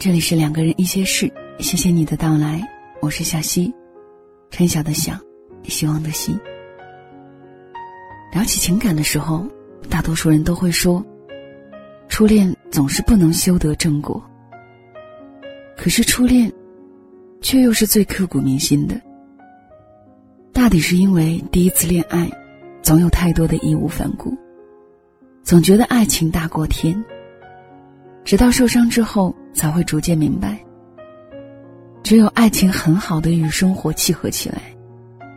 这里是两个人一些事，谢谢你的到来，我是小溪，春晓的晓，希望的希。聊起情感的时候，大多数人都会说，初恋总是不能修得正果。可是初恋，却又是最刻骨铭心的。大抵是因为第一次恋爱，总有太多的义无反顾，总觉得爱情大过天。直到受伤之后，才会逐渐明白，只有爱情很好的与生活契合起来，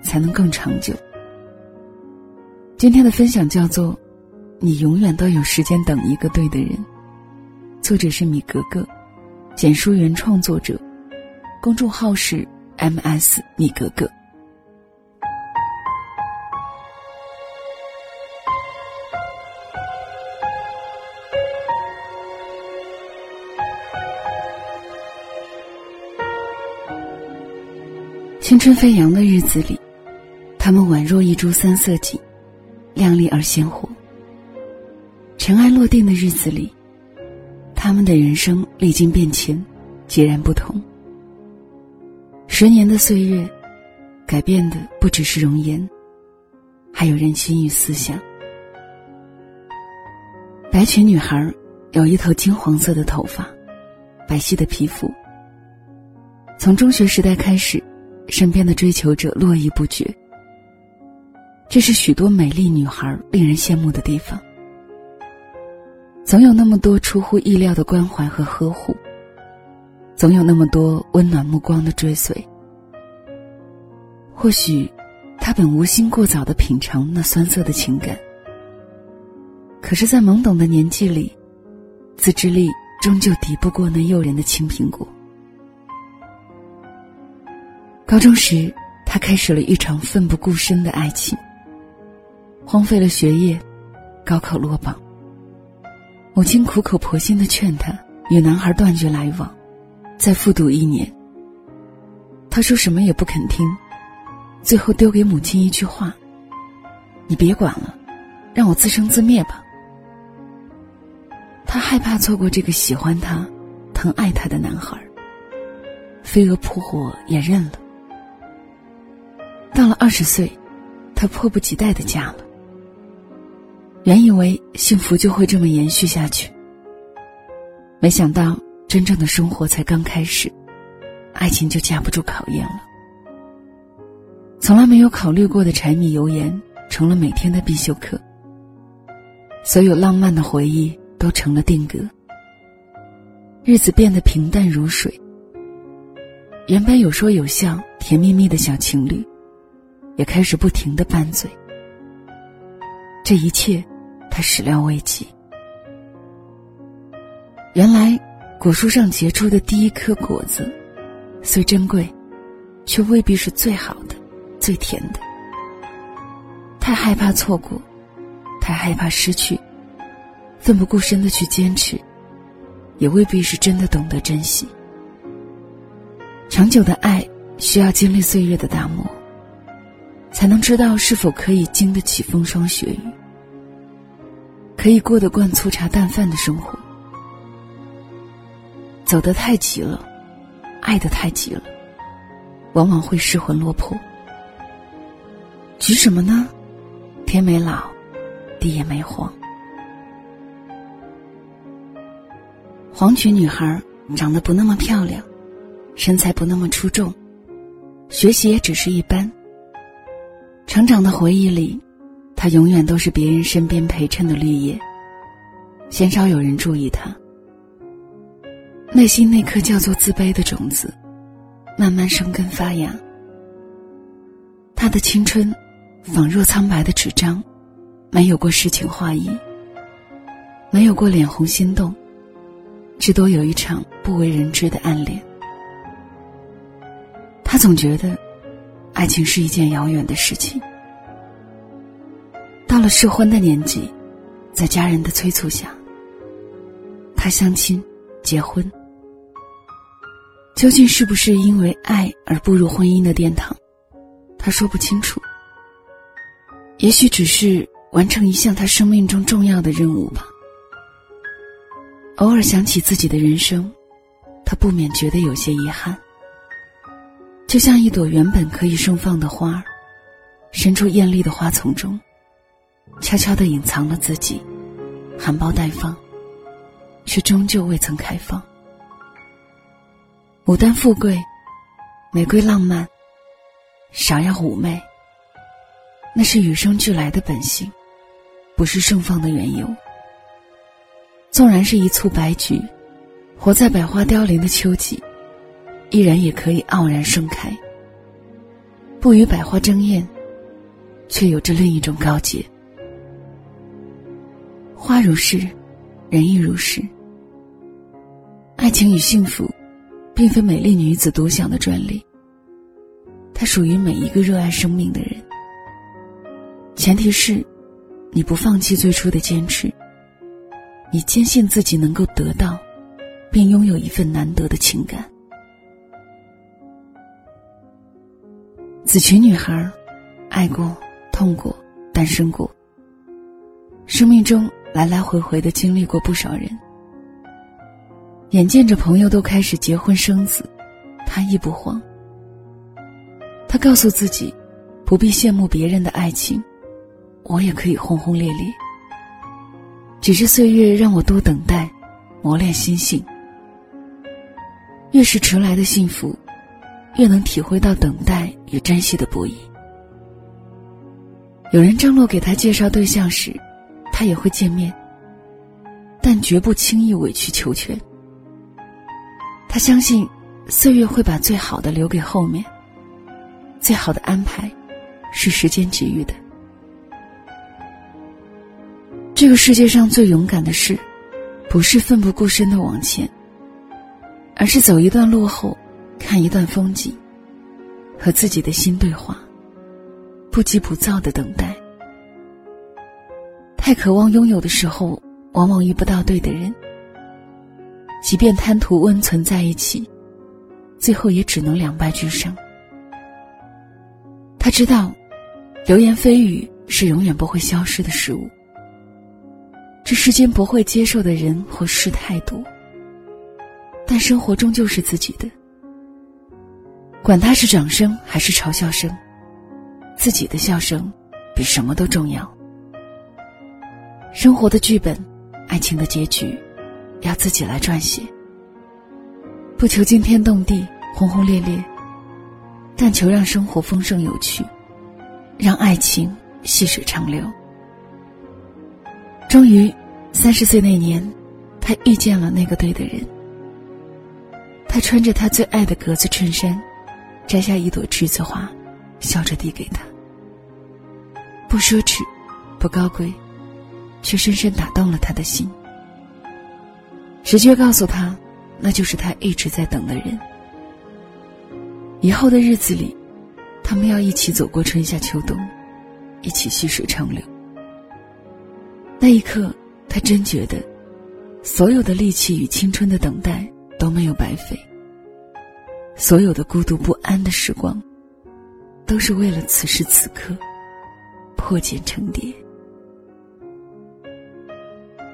才能更长久。今天的分享叫做“你永远都有时间等一个对的人”，作者是米格格，简书原创作者，公众号是 “ms 米格格”。春飞扬的日子里，他们宛若一株三色堇，亮丽而鲜活。尘埃落定的日子里，他们的人生历经变迁，截然不同。十年的岁月，改变的不只是容颜，还有人心与思想。白裙女孩有一头金黄色的头发，白皙的皮肤。从中学时代开始。身边的追求者络绎不绝，这是许多美丽女孩令人羡慕的地方。总有那么多出乎意料的关怀和呵护，总有那么多温暖目光的追随。或许，他本无心过早的品尝那酸涩的情感，可是，在懵懂的年纪里，自制力终究敌不过那诱人的青苹果。高中时，他开始了一场奋不顾身的爱情。荒废了学业，高考落榜。母亲苦口婆心的劝他与男孩断绝来往，再复读一年。他说什么也不肯听，最后丢给母亲一句话：“你别管了，让我自生自灭吧。”他害怕错过这个喜欢他、疼爱他的男孩，飞蛾扑火也认了。到了二十岁，她迫不及待的嫁了。原以为幸福就会这么延续下去，没想到真正的生活才刚开始，爱情就架不住考验了。从来没有考虑过的柴米油盐成了每天的必修课，所有浪漫的回忆都成了定格，日子变得平淡如水。原本有说有笑、甜蜜蜜的小情侣。也开始不停的拌嘴。这一切，他始料未及。原来，果树上结出的第一颗果子，虽珍贵，却未必是最好的、最甜的。太害怕错过，太害怕失去，奋不顾身的去坚持，也未必是真的懂得珍惜。长久的爱，需要经历岁月的打磨。才能知道是否可以经得起风霜雪雨，可以过得惯粗茶淡饭的生活。走得太急了，爱得太急了，往往会失魂落魄。急什么呢？天没老，地也没黄。黄裙女孩长得不那么漂亮，身材不那么出众，学习也只是一般。成长的回忆里，他永远都是别人身边陪衬的绿叶，鲜少有人注意他。内心那颗叫做自卑的种子，慢慢生根发芽。他的青春，仿若苍白的纸张，没有过诗情画意，没有过脸红心动，至多有一场不为人知的暗恋。他总觉得。爱情是一件遥远的事情。到了适婚的年纪，在家人的催促下，他相亲、结婚。究竟是不是因为爱而步入婚姻的殿堂，他说不清楚。也许只是完成一项他生命中重要的任务吧。偶尔想起自己的人生，他不免觉得有些遗憾。就像一朵原本可以盛放的花儿，伸出艳丽的花丛中，悄悄地隐藏了自己，含苞待放，却终究未曾开放。牡丹富贵，玫瑰浪漫，芍药妩媚。那是与生俱来的本性，不是盛放的缘由。纵然是一簇白菊，活在百花凋零的秋季，依然也可以傲然盛开。不与百花争艳，却有着另一种高洁。花如是，人亦如是。爱情与幸福，并非美丽女子独享的专利，它属于每一个热爱生命的人。前提是，你不放弃最初的坚持。你坚信自己能够得到，并拥有一份难得的情感。紫裙女孩，爱过、痛过、单身过。生命中来来回回的经历过不少人。眼见着朋友都开始结婚生子，她亦不慌。她告诉自己，不必羡慕别人的爱情。我也可以轰轰烈烈，只是岁月让我多等待，磨练心性。越是迟来的幸福，越能体会到等待与珍惜的不易。有人张罗给他介绍对象时，他也会见面，但绝不轻易委曲求全。他相信，岁月会把最好的留给后面，最好的安排，是时间给予的。这个世界上最勇敢的事，不是奋不顾身的往前，而是走一段路后，看一段风景，和自己的心对话，不急不躁的等待。太渴望拥有的时候，往往遇不到对的人。即便贪图温存在一起，最后也只能两败俱伤。他知道，流言蜚语是永远不会消失的事物。这世间不会接受的人或事太多，但生活终究是自己的。管他是掌声还是嘲笑声，自己的笑声比什么都重要。生活的剧本，爱情的结局，要自己来撰写。不求惊天动地、轰轰烈烈，但求让生活丰盛有趣，让爱情细水长流。终于，三十岁那年，他遇见了那个对的人。他穿着他最爱的格子衬衫，摘下一朵栀子花，笑着递给他。不奢侈，不高贵，却深深打动了他的心。直觉告诉他，那就是他一直在等的人。以后的日子里，他们要一起走过春夏秋冬，一起细水长流。那一刻，他真觉得，所有的力气与青春的等待都没有白费。所有的孤独不安的时光，都是为了此时此刻破茧成蝶。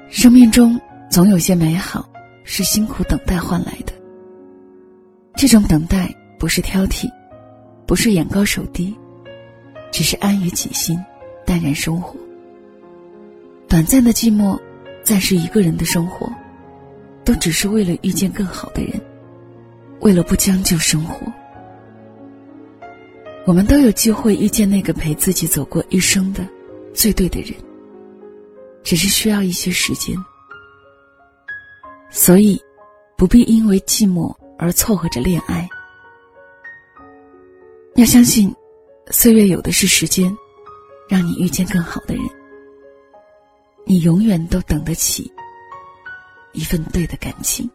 生命中总有些美好，是辛苦等待换来的。这种等待不是挑剔，不是眼高手低，只是安于己心，淡然生活。短暂的寂寞，暂时一个人的生活，都只是为了遇见更好的人，为了不将就生活。我们都有机会遇见那个陪自己走过一生的最对的人，只是需要一些时间。所以，不必因为寂寞而凑合着恋爱。要相信，岁月有的是时间，让你遇见更好的人。你永远都等得起一份对的感情。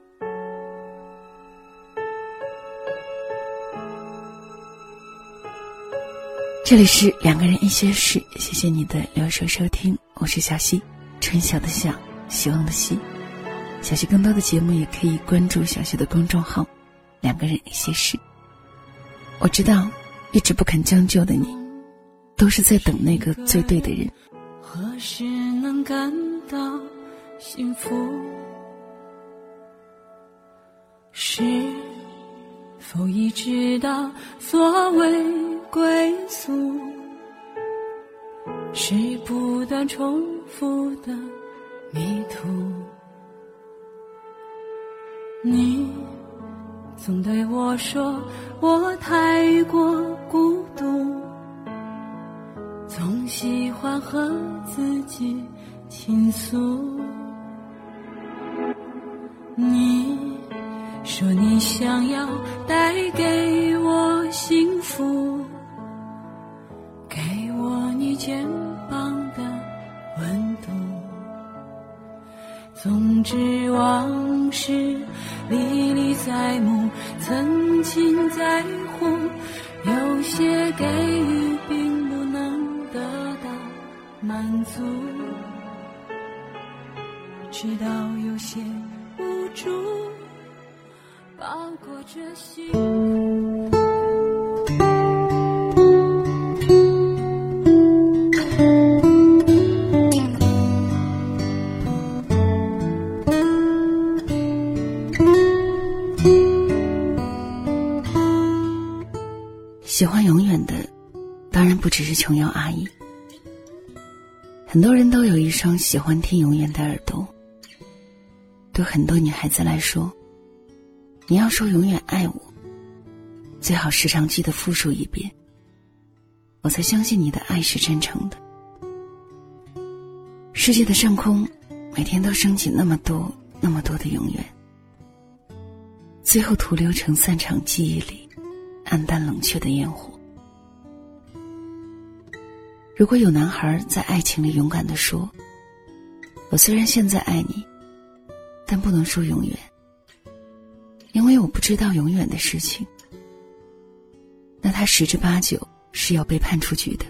这里是两个人一些事，谢谢你的留守收听，我是小溪，春晓的晓，希望的希。小溪更多的节目也可以关注小溪的公众号“两个人一些事”。我知道，一直不肯将就的你，都是在等那个最对的人。何时能感到幸福？是否已知道所谓归宿，是不断重复的迷途？你总对我说我太过孤独，总喜欢和自己倾诉。你说你想要带给我幸福，给我你肩膀的温度。总之往事历历在目，曾经在乎，有些给予并不能得到满足，直到有些。无助。喜欢永远的，当然不只是琼瑶阿姨。很多人都有一双喜欢听永远的耳朵。对很多女孩子来说，你要说永远爱我，最好时常记得复述一遍，我才相信你的爱是真诚的。世界的上空，每天都升起那么多、那么多的永远，最后徒留成散场记忆里暗淡冷却的烟火。如果有男孩在爱情里勇敢的说：“我虽然现在爱你。”但不能说永远，因为我不知道永远的事情。那他十之八九是要被判出局的。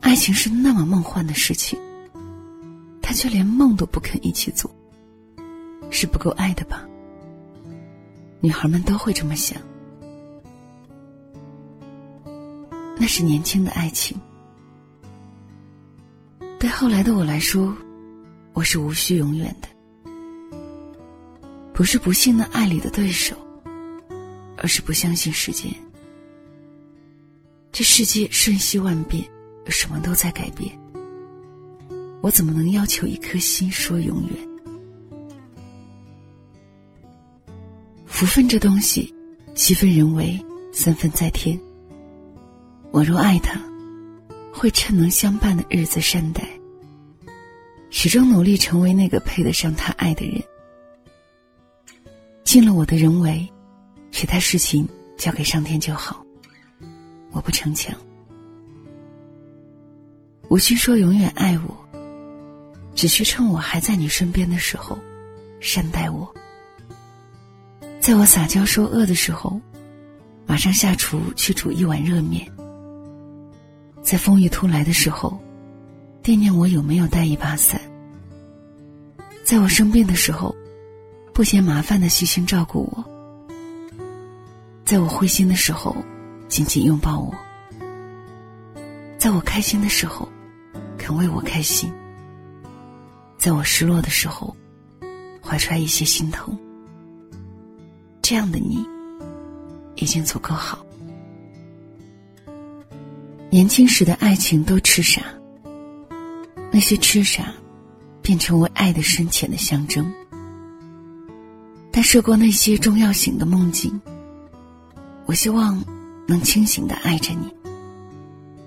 爱情是那么梦幻的事情，他却连梦都不肯一起做，是不够爱的吧？女孩们都会这么想。那是年轻的爱情，对后来的我来说。我是无需永远的，不是不信那爱里的对手，而是不相信时间。这世界瞬息万变，什么都在改变。我怎么能要求一颗心说永远？福分这东西，七分人为，三分在天。我若爱他，会趁能相伴的日子善待。始终努力成为那个配得上他爱的人，尽了我的人为，其他事情交给上天就好。我不逞强，无需说永远爱我，只需趁我还在你身边的时候，善待我。在我撒娇说饿的时候，马上下厨去煮一碗热面。在风雨突来的时候。惦念我有没有带一把伞，在我生病的时候，不嫌麻烦的细心照顾我；在我灰心的时候，紧紧拥抱我；在我开心的时候，肯为我开心；在我失落的时候，怀揣一些心疼。这样的你，已经足够好。年轻时的爱情都痴傻。那些痴傻，便成为爱的深浅的象征。但涉过那些终要醒的梦境，我希望能清醒的爱着你，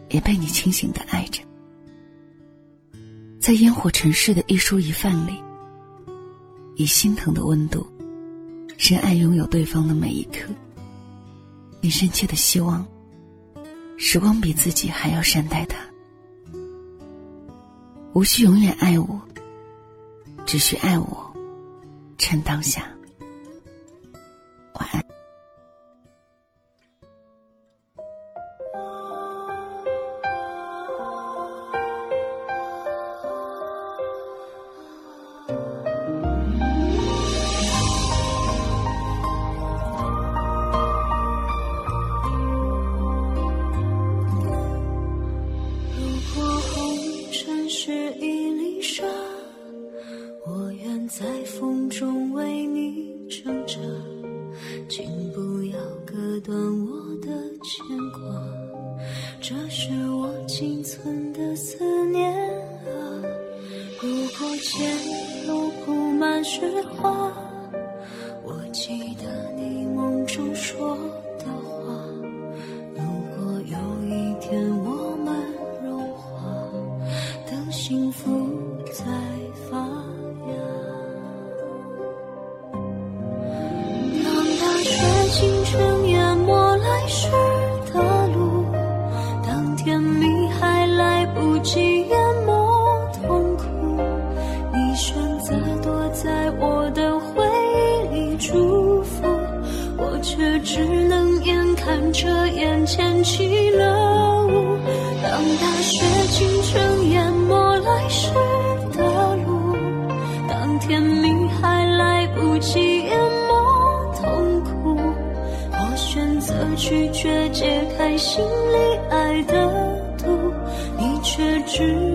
也被你清醒的爱着。在烟火尘世的一蔬一饭里，以心疼的温度，深爱拥有对方的每一刻，并深切的希望，时光比自己还要善待他。无需永远爱我，只需爱我，趁当下。是一牵起了舞。当大雪倾城淹没来时的路，当甜蜜还来不及淹没痛苦，我选择拒绝解开心里爱的毒，你却知。